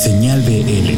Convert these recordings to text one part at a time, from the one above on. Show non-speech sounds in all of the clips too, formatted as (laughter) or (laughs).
Señal BL.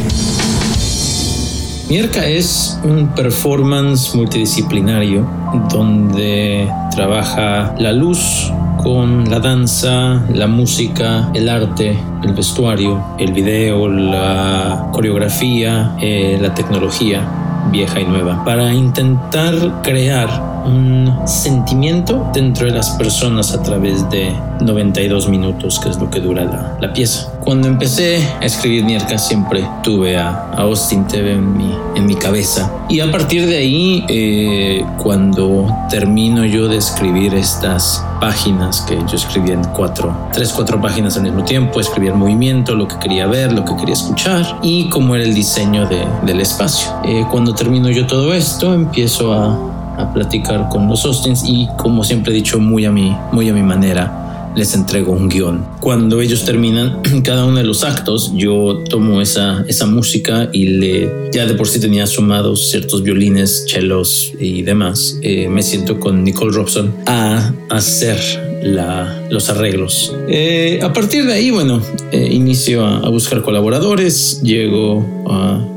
Mierka es un performance multidisciplinario donde trabaja la luz con la danza, la música, el arte, el vestuario, el video, la coreografía, eh, la tecnología vieja y nueva, para intentar crear un sentimiento dentro de las personas a través de 92 minutos, que es lo que dura la, pieza. Cuando empecé a escribir Nierka siempre tuve a, Austin TV en mi, en mi cabeza. Y a partir de ahí, eh, cuando termino yo de escribir estas páginas que yo escribía en cuatro, tres, cuatro páginas al mismo tiempo, escribía el movimiento, lo que quería ver, lo que quería escuchar y cómo era el diseño de, del espacio. Eh, cuando termino yo todo esto, empiezo a, platicar con los Austins y como siempre he dicho muy a mi, muy a mi manera les entrego un guion. Cuando ellos terminan (clears throat) cada uno de los actos, yo tomo esa, esa música y le, ya de por sí tenía sumados ciertos violines, chelos y demás. Eh, me siento con Nicole Robson a hacer la, los arreglos. Eh, a partir de ahí, bueno, eh, inicio a, a, buscar colaboradores, llego a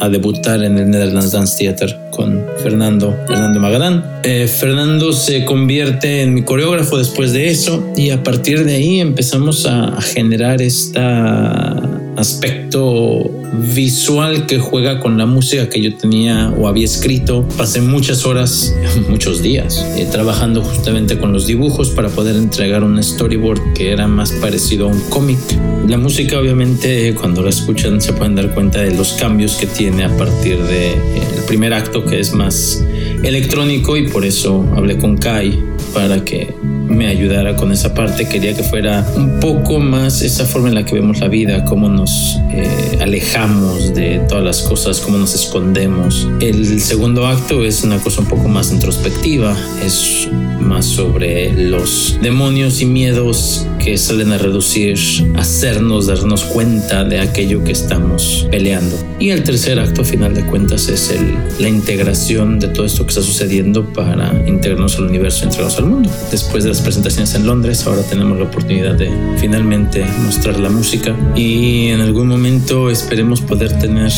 a debutar en el Netherlands Dance Theater con Fernando, Fernando Magadán. Eh, Fernando se convierte en mi coreógrafo después de eso y a partir de ahí empezamos a generar esta aspecto visual que juega con la música que yo tenía o había escrito. Pasé muchas horas, (laughs) muchos días, eh, trabajando justamente con los dibujos para poder entregar un storyboard que era más parecido a un cómic. La música obviamente cuando la escuchan se pueden dar cuenta de los cambios que tiene a partir del de, eh, primer acto que es más electrónico y por eso hablé con Kai para que me ayudara con esa parte. Quería que fuera un poco más esa forma en la que vemos la vida, cómo nos eh, alejamos de todas las cosas, cómo nos escondemos. El segundo acto es una cosa un poco más introspectiva, es más sobre los demonios y miedos que salen a reducir, hacernos darnos cuenta de aquello que estamos peleando. Y el tercer acto, a final de cuentas, es el, la integración de todo esto que está sucediendo para integrarnos al universo, integrarnos al mundo. Después de las presentaciones en Londres, ahora tenemos la oportunidad de finalmente mostrar la música. Y en algún momento esperemos poder tener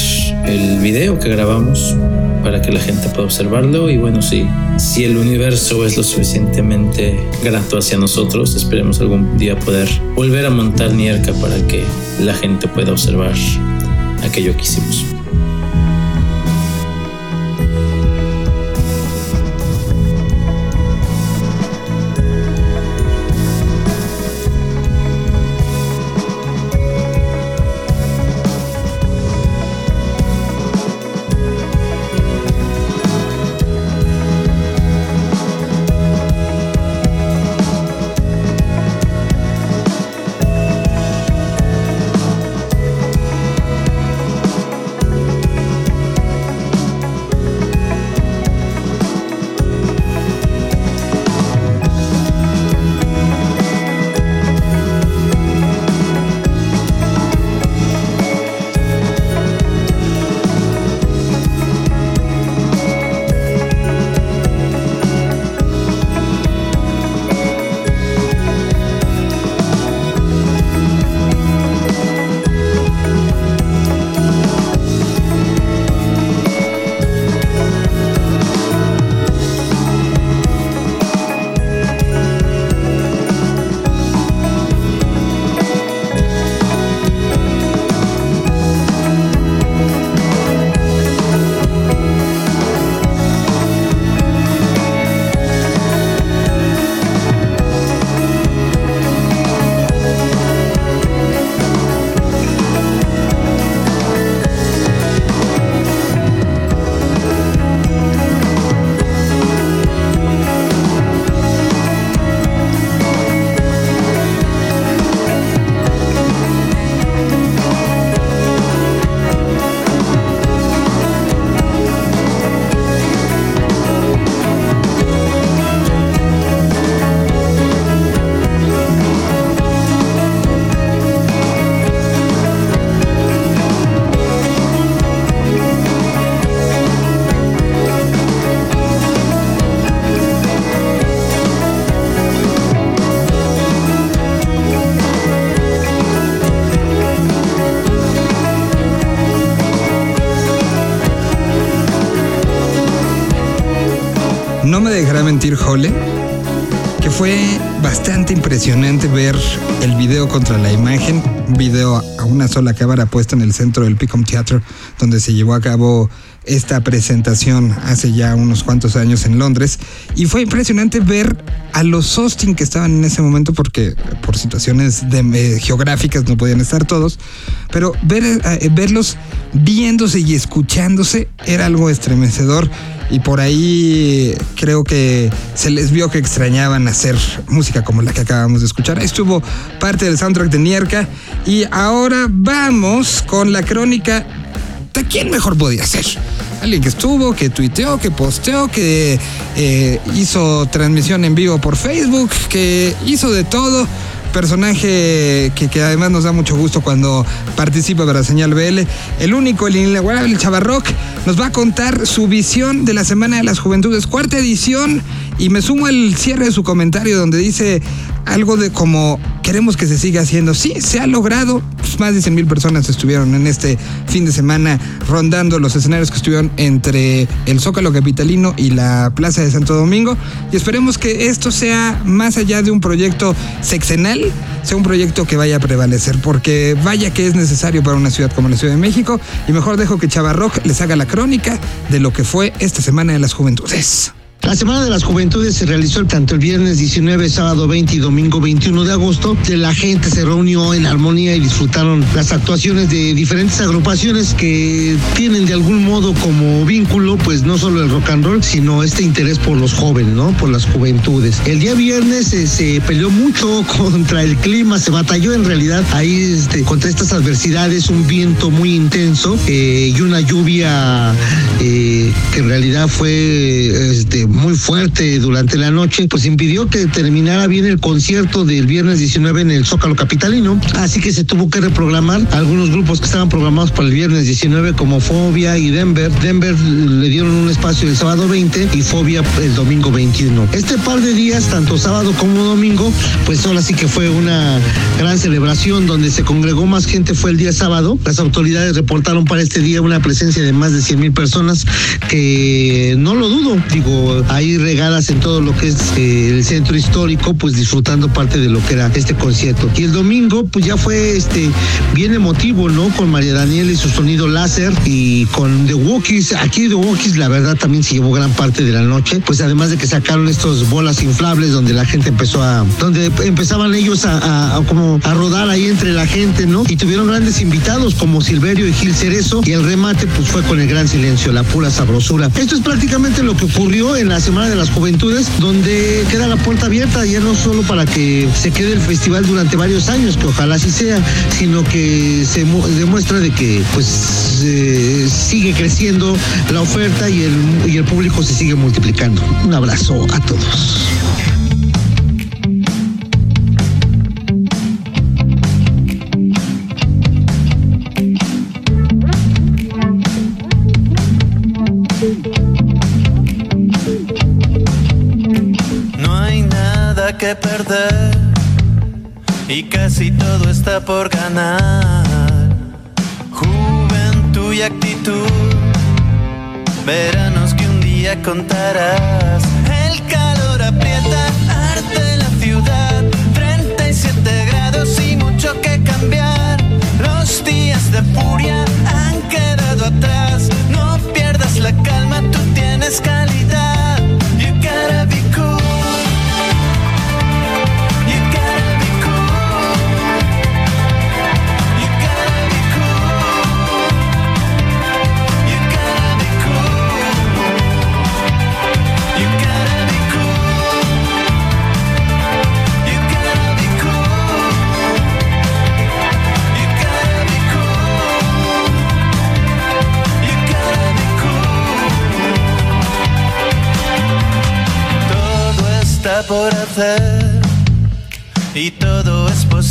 el video que grabamos para que la gente pueda observarlo. Y bueno, sí, si el universo es lo suficientemente grato hacia nosotros, esperemos algún día poder volver a montar Nierka para que la gente pueda observar aquello que hicimos. Mentir Jole, que fue bastante impresionante ver el video contra la imagen, un video a una sola cámara puesta en el centro del Picom Theatre, donde se llevó a cabo esta presentación hace ya unos cuantos años en Londres. Y fue impresionante ver a los Austin que estaban en ese momento porque por situaciones eh, geográficas no podían estar todos, pero ver, eh, verlos viéndose y escuchándose era algo estremecedor. Y por ahí creo que se les vio que extrañaban hacer música como la que acabamos de escuchar. Estuvo parte del soundtrack de Nierka y ahora vamos con la crónica de quién mejor podía ser. Alguien que estuvo, que tuiteó, que posteó, que eh, hizo transmisión en vivo por Facebook, que hizo de todo personaje que, además nos da mucho gusto cuando participa para Señal BL. El único, el inigualable, el Chavarroc, nos va a contar su visión de la Semana de las Juventudes, cuarta edición. Y me sumo al cierre de su comentario donde dice algo de como queremos que se siga haciendo. Sí, se ha logrado. Pues, más de 100 mil personas estuvieron en este fin de semana rondando los escenarios que estuvieron entre el Zócalo Capitalino y la Plaza de Santo Domingo. Y esperemos que esto sea más allá de un proyecto sexenal, sea un proyecto que vaya a prevalecer, porque vaya que es necesario para una ciudad como la Ciudad de México. Y mejor dejo que Chavarroc les haga la crónica de lo que fue esta Semana de las Juventudes. La Semana de las Juventudes se realizó tanto el viernes 19, sábado 20 y domingo 21 de agosto. La gente se reunió en armonía y disfrutaron las actuaciones de diferentes agrupaciones que tienen de algún modo como vínculo, pues no solo el rock and roll, sino este interés por los jóvenes, ¿no? Por las juventudes. El día viernes se peleó mucho (laughs) contra el clima, se batalló en realidad ahí este, contra estas adversidades, un viento muy intenso eh, y una lluvia eh, que en realidad fue este, muy fuerte durante la noche, pues impidió que terminara bien el concierto del viernes 19 en el Zócalo Capitalino. Así que se tuvo que reprogramar algunos grupos que estaban programados para el viernes 19 como Fobia y Denver. Denver le dieron un espacio el sábado 20 y Fobia el domingo 21. Este par de días, tanto sábado como domingo, pues ahora sí que fue una gran celebración donde se congregó más gente fue el día sábado. Las autoridades reportaron para este día una presencia de más de 100 mil personas que no lo dudo, digo, ahí regadas en todo lo que es eh, el centro histórico, pues disfrutando parte de lo que era este concierto. Y el domingo, pues ya fue este bien emotivo, ¿no? Con María Daniela y su sonido láser y con The Walkies. Aquí The Walkies, la verdad, también se llevó gran parte de la noche, pues además de que sacaron estos bolas inflables donde la gente empezó a, donde empezaban ellos a, como a rodar ahí entre la gente, ¿no? Y tuvieron grandes invitados como Silverio y Gil Cerezo y el remate pues fue con el gran silencio, la pura sabrosura. Esto es prácticamente lo que ocurrió en la Semana de las Juventudes, donde queda la puerta abierta ya no solo para que se quede el festival durante varios años, que ojalá así sea, sino que se demuestra de que pues eh, sigue creciendo la oferta y el, y el público se sigue multiplicando. Un abrazo a todos. Por ganar. Juventud y actitud, veranos que un día contarás. El calor aprieta, arte la ciudad, 37 grados y mucho que cambiar. Los días de furia han quedado atrás, no pierdas la calma, tú tienes calidad.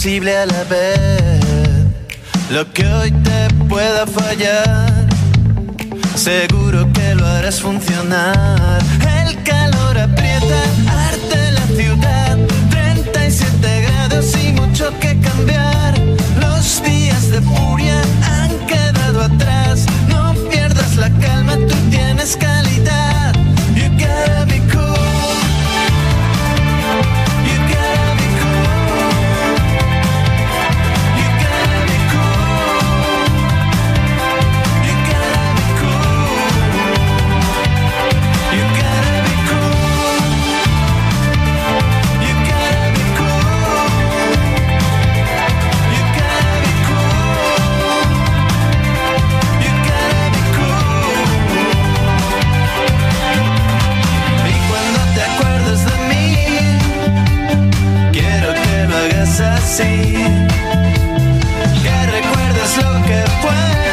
A la vez. Lo que hoy te pueda fallar, seguro que lo harás funcionar. así, que recuerdes lo que fue.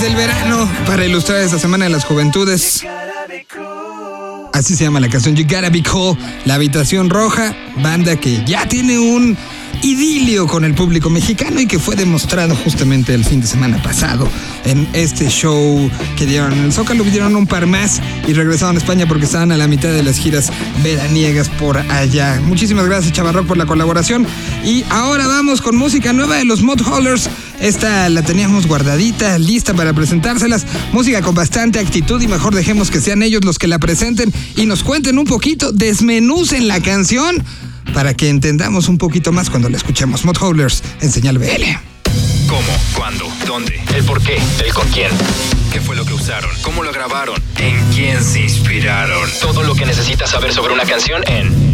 Canciones del verano para ilustrar esta semana de las juventudes. Así se llama la canción You Gotta Be Cool, La Habitación Roja, banda que ya tiene un idilio con el público mexicano y que fue demostrado justamente el fin de semana pasado en este show que dieron en el Zócalo. Dieron un par más y regresaron a España porque estaban a la mitad de las giras veraniegas por allá. Muchísimas gracias, Chavarrock, por la colaboración. Y ahora vamos con música nueva de los Mod Haulers. Esta la teníamos guardadita, lista para presentárselas. Música con bastante actitud y mejor dejemos que sean ellos los que la presenten y nos cuenten un poquito, desmenucen la canción para que entendamos un poquito más cuando la escuchemos. Mod Haulers en señal BL. ¿Cómo? ¿Cuándo? ¿Dónde? ¿El por qué? ¿El con quién? ¿Qué fue lo que usaron? ¿Cómo lo grabaron? ¿En quién se inspiraron? Todo lo que necesitas saber sobre una canción en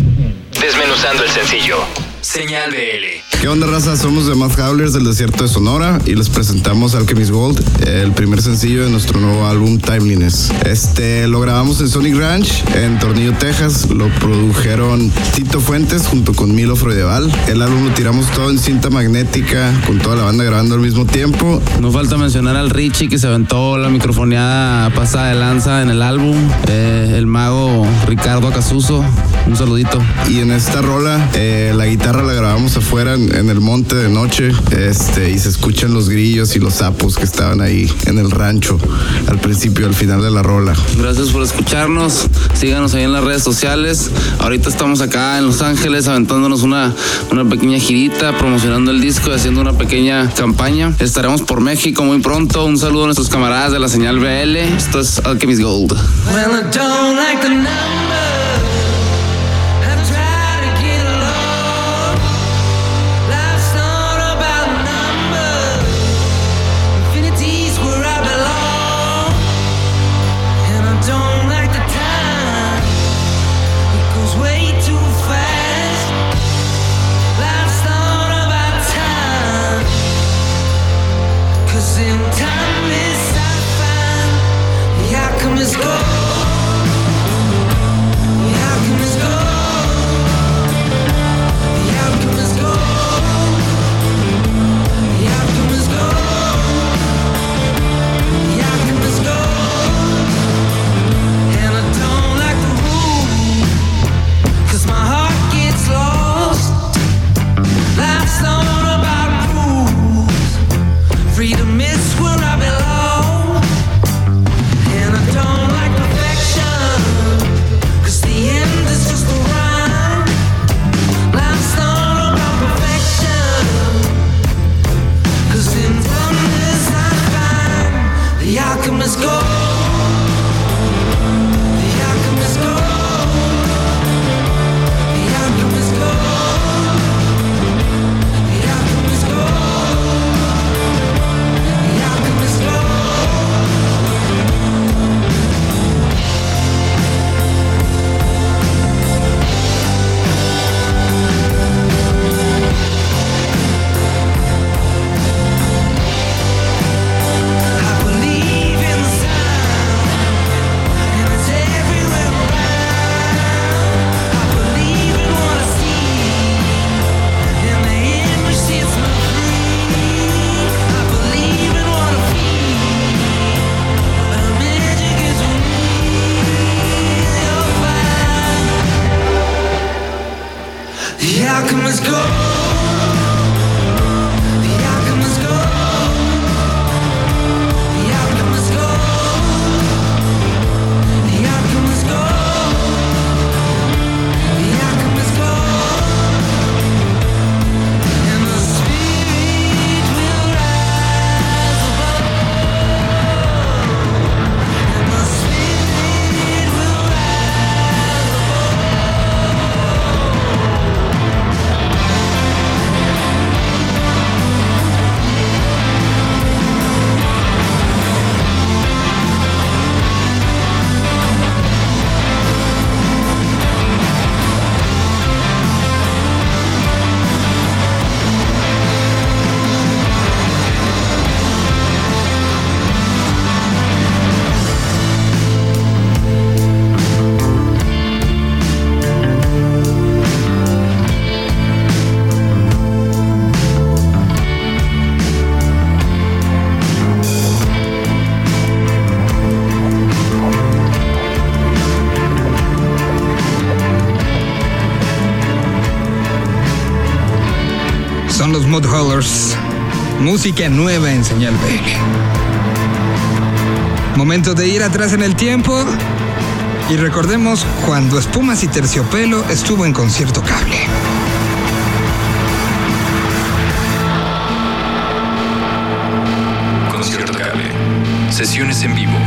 Desmenuzando el sencillo. Señal BL. ¿Qué onda, raza? Somos The Mad Howlers del desierto de Sonora y les presentamos Alchemist Gold, el primer sencillo de nuestro nuevo álbum Timeliness. Este lo grabamos en Sonic Ranch, en Tornillo, Texas. Lo produjeron Tito Fuentes junto con Milo Freudeval. El álbum lo tiramos todo en cinta magnética, con toda la banda grabando al mismo tiempo. No falta mencionar al Richie que se aventó la microfoneada pasada de lanza en el álbum. Eh, el mago Ricardo Acasuso. Un saludito. Y en esta rola, eh, la guitarra la grabamos afuera en, en, el monte de noche este, y se escuchan los grillos y los sapos que estaban ahí en el rancho al principio, al final de la rola. Gracias por escucharnos. Síganos ahí en las redes sociales. Ahorita estamos acá en Los Ángeles aventándonos una, una pequeña girita, promocionando el disco y haciendo una pequeña campaña. Estaremos por México muy pronto. Un saludo a nuestros camaradas de la señal BL. Esto es Alchemist Gold. Well, I don't like the los Mudhullers. Música nueva en señal BL. Momento de ir atrás en el tiempo y recordemos cuando Espumas y Terciopelo estuvo en concierto cable. Concierto Cable. Sesiones en vivo.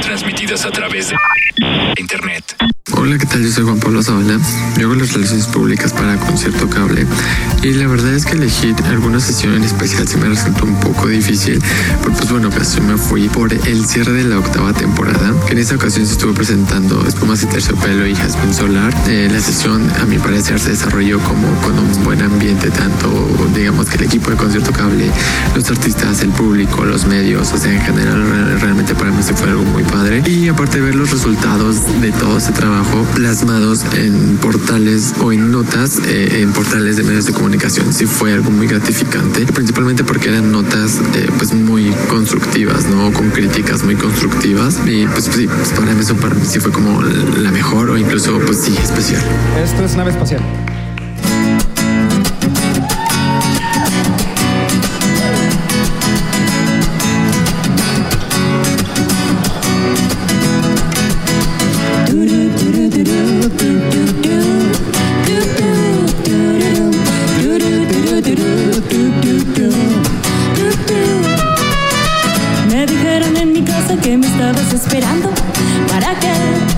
Transmitidas a través de Internet. Hola, ¿qué tal? Yo soy Juan Pablo Zavala. Yo hago las relaciones públicas para Concierto Cable. Y la verdad es que elegir alguna sesión en especial se me resultó un poco difícil. Porque, pues bueno, pues yo me fui por el cierre de la octava temporada. En esta ocasión se estuvo presentando Espumas y Terciopelo y Jasmine Solar. Eh, la sesión, a mi parecer, se desarrolló como con un buen ambiente, tanto, digamos, que el equipo de Concierto Cable, los artistas, el público, los medios, o sea, en general, re- realmente para mí se fue algo muy padre. Y aparte ver los resultados de todo ese trabajo plasmados en portales o en notas eh, en portales de medios de comunicación, sí fue algo muy gratificante, principalmente porque eran notas eh, pues muy constructivas, ¿no? Con críticas muy constructivas y pues, sí, pues, para mí eso para mí sí fue como la mejor o incluso pues sí, especial. Esto es nave espacial. Estabas esperando. ¿Para qué?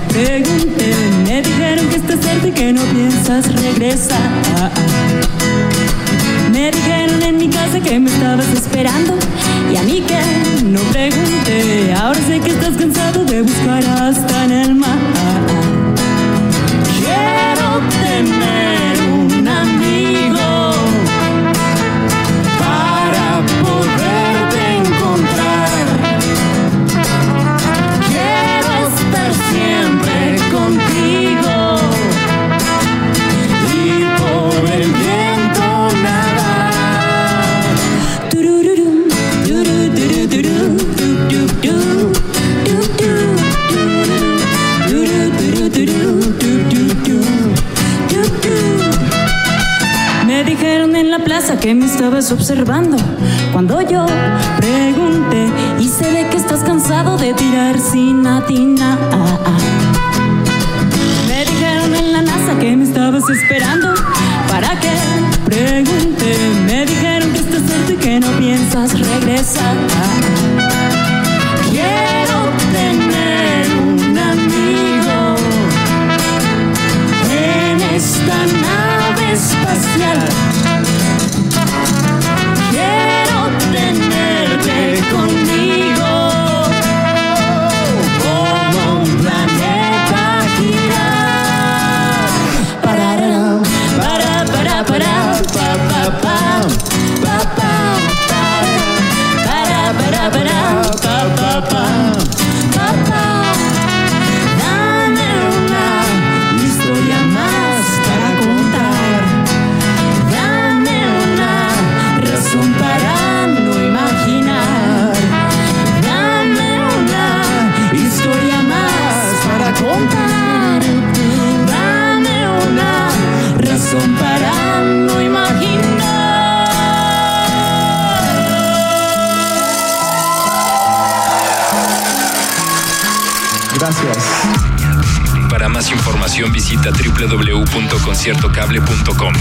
Pregunté. Me dijeron que estás cerca y que no piensas regresar. Me dijeron en mi casa que me estabas esperando. Y a mí que no pregunté. Ahora sé que estás cansado de buscar hasta en el mar. Quiero tener que me estabas observando cuando yo pregunté y se ve que estás cansado de tirar sin atinar. Me dijeron en la NASA que me estabas esperando para que pregunté. Me dijeron que estás cerca y que no piensas regresar. www.conciertocable.com.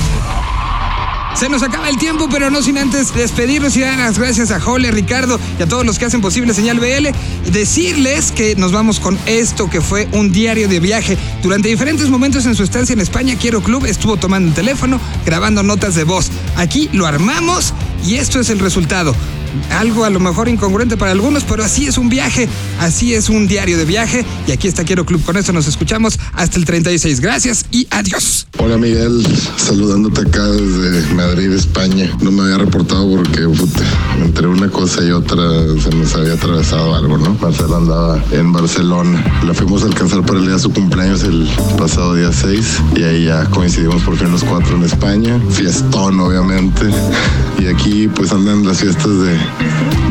Se nos acaba el tiempo, pero no sin antes despedirnos y dar las gracias a Jole, Ricardo y a todos los que hacen posible Señal BL. Y decirles que nos vamos con esto que fue un diario de viaje. Durante diferentes momentos en su estancia en España, Quiero Club estuvo tomando el teléfono, grabando notas de voz. Aquí lo armamos y esto es el resultado. Algo a lo mejor incongruente para algunos, pero así es un viaje, así es un diario de viaje. Y aquí está Quiero Club. Con esto nos escuchamos hasta el 36. Gracias y adiós. Hola Miguel, saludándote acá desde Madrid, España. No me había reportado porque entre una cosa y otra se nos había atravesado algo, ¿no? Marcela andaba en Barcelona. La fuimos a alcanzar para el día de su cumpleaños el pasado día 6 y ahí ya coincidimos por fin los cuatro en España. Fiestón, obviamente. Y aquí pues andan las fiestas de,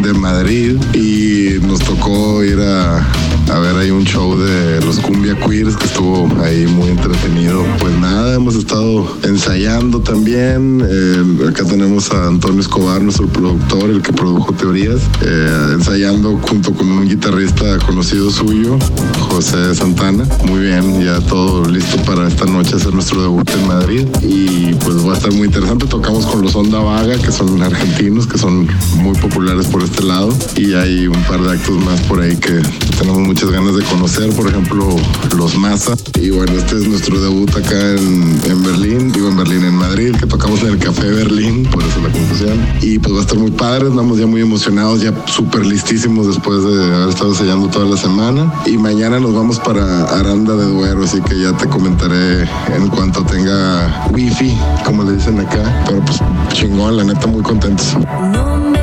de Madrid y nos tocó ir a, a ver ahí un show de los Cumbia Queers que estuvo ahí muy entretenido. Pues nada, hemos estado ensayando también. Eh, acá tenemos a Antonio Escobar, nuestro productor, el que produjo Teorías, eh, ensayando junto con un guitarrista conocido suyo, José Santana. Muy bien, ya todo listo para esta noche hacer nuestro debut en Madrid. Y pues va a estar muy interesante. Tocamos con los Onda Vaga, que son argentinos, que son muy populares por este lado. Y hay un par de actos más por ahí que tenemos muchas ganas de conocer. Por ejemplo, los Massa. Y bueno, este es nuestro debut acá en, en Berlín, digo en Berlín, en Madrid, que tocamos en el Café Berlín, por eso la confusión. Y pues va a estar muy padre, estamos ya muy emocionados, ya súper listísimos después de haber estado ensayando toda la semana. Y mañana nos vamos para Aranda de Duero, así que ya te comentaré en cuanto tenga wifi, como le dicen acá. Pero pues chingón, la neta, muy contentos. No me